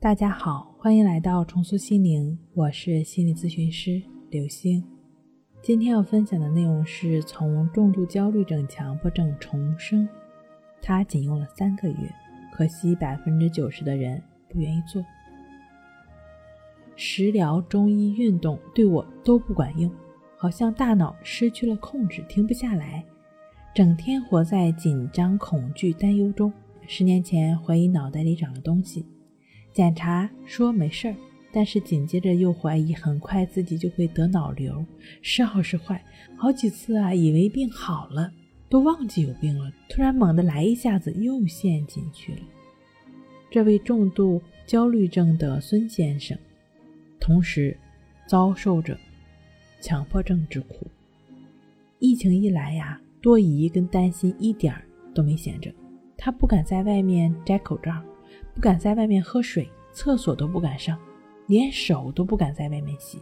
大家好，欢迎来到重塑心灵，我是心理咨询师刘星。今天要分享的内容是从重度焦虑症、强迫症重生，他仅用了三个月，可惜百分之九十的人不愿意做。食疗、中医、运动对我都不管用，好像大脑失去了控制，停不下来，整天活在紧张、恐惧、担忧中。十年前怀疑脑袋里长了东西。检查说没事儿，但是紧接着又怀疑很快自己就会得脑瘤，是好是坏？好几次啊，以为病好了，都忘记有病了，突然猛地来一下子又陷进去了。这位重度焦虑症的孙先生，同时遭受着强迫症之苦。疫情一来呀，多疑跟担心一点儿都没闲着，他不敢在外面摘口罩。不敢在外面喝水，厕所都不敢上，连手都不敢在外面洗。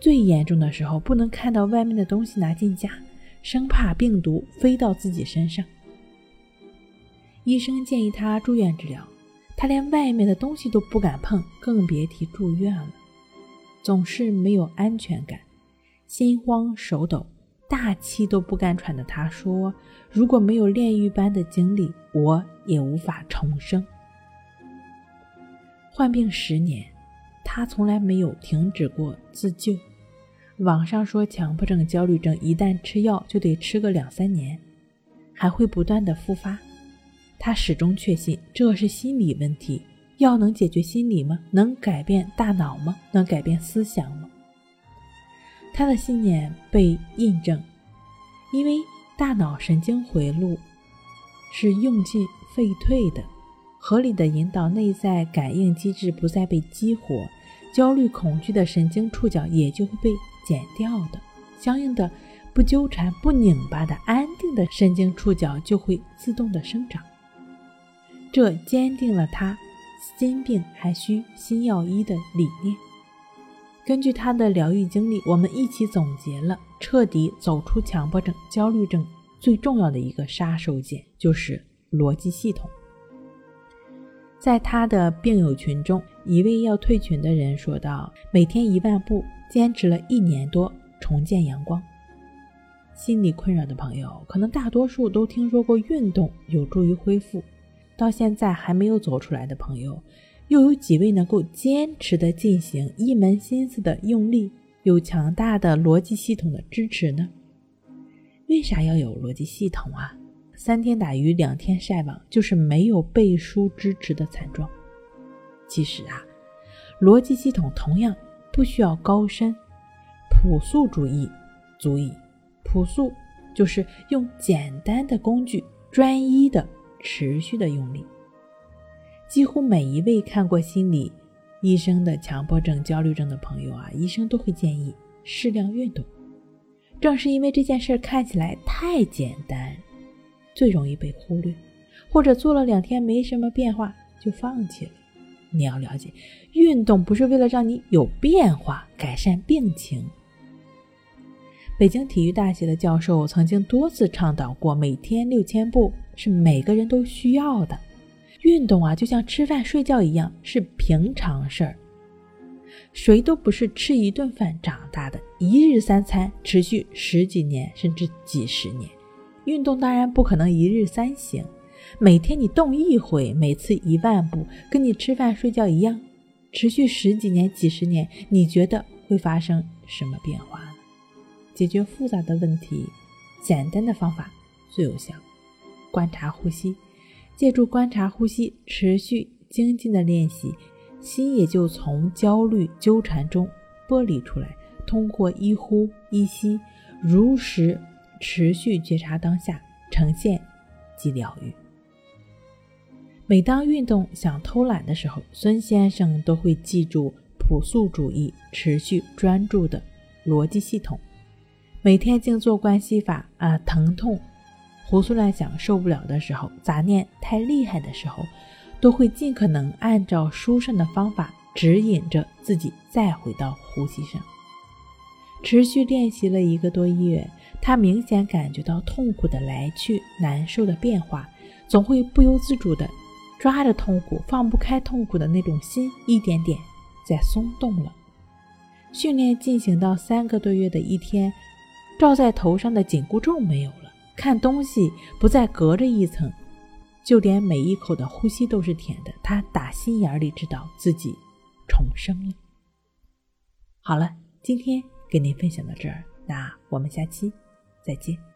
最严重的时候，不能看到外面的东西拿进家，生怕病毒飞到自己身上。医生建议他住院治疗，他连外面的东西都不敢碰，更别提住院了。总是没有安全感，心慌手抖，大气都不敢喘的他说：“如果没有炼狱般的经历，我也无法重生。”患病十年，他从来没有停止过自救。网上说强迫症、焦虑症一旦吃药就得吃个两三年，还会不断的复发。他始终确信这是心理问题，药能解决心理吗？能改变大脑吗？能改变思想吗？他的信念被印证，因为大脑神经回路是用进废退的。合理的引导内在感应机制不再被激活，焦虑恐惧的神经触角也就会被剪掉的，相应的不纠缠、不拧巴的安定的神经触角就会自动的生长。这坚定了他心病还需心药医的理念。根据他的疗愈经历，我们一起总结了彻底走出强迫症、焦虑症最重要的一个杀手锏，就是逻辑系统。在他的病友群中，一位要退群的人说道：“每天一万步，坚持了一年多，重见阳光。”心理困扰的朋友，可能大多数都听说过运动有助于恢复，到现在还没有走出来的朋友，又有几位能够坚持的进行，一门心思的用力，有强大的逻辑系统的支持呢？为啥要有逻辑系统啊？三天打鱼两天晒网，就是没有背书支持的惨状。其实啊，逻辑系统同样不需要高深，朴素主义足矣。朴素就是用简单的工具，专一的、持续的用力。几乎每一位看过心理医生的强迫症、焦虑症的朋友啊，医生都会建议适量运动。正是因为这件事看起来太简单。最容易被忽略，或者做了两天没什么变化就放弃了。你要了解，运动不是为了让你有变化、改善病情。北京体育大学的教授曾经多次倡导过，每天六千步是每个人都需要的。运动啊，就像吃饭睡觉一样，是平常事儿。谁都不是吃一顿饭长大的，一日三餐持续十几年甚至几十年。运动当然不可能一日三省，每天你动一回，每次一万步，跟你吃饭睡觉一样，持续十几年、几十年，你觉得会发生什么变化呢？解决复杂的问题，简单的方法最有效。观察呼吸，借助观察呼吸，持续精进的练习，心也就从焦虑纠缠中剥离出来，通过一呼一吸，如实。持续觉察当下，呈现即疗愈。每当运动想偷懒的时候，孙先生都会记住朴素主义、持续专注的逻辑系统。每天静坐观息法啊，疼痛、胡思乱想受不了的时候，杂念太厉害的时候，都会尽可能按照书上的方法指引着自己再回到呼吸上。持续练习了一个多月。他明显感觉到痛苦的来去，难受的变化，总会不由自主地抓着痛苦放不开痛苦的那种心，一点点在松动了。训练进行到三个多月的一天，罩在头上的紧箍咒没有了，看东西不再隔着一层，就连每一口的呼吸都是甜的。他打心眼里知道自己重生了。好了，今天跟您分享到这儿，那我们下期再见。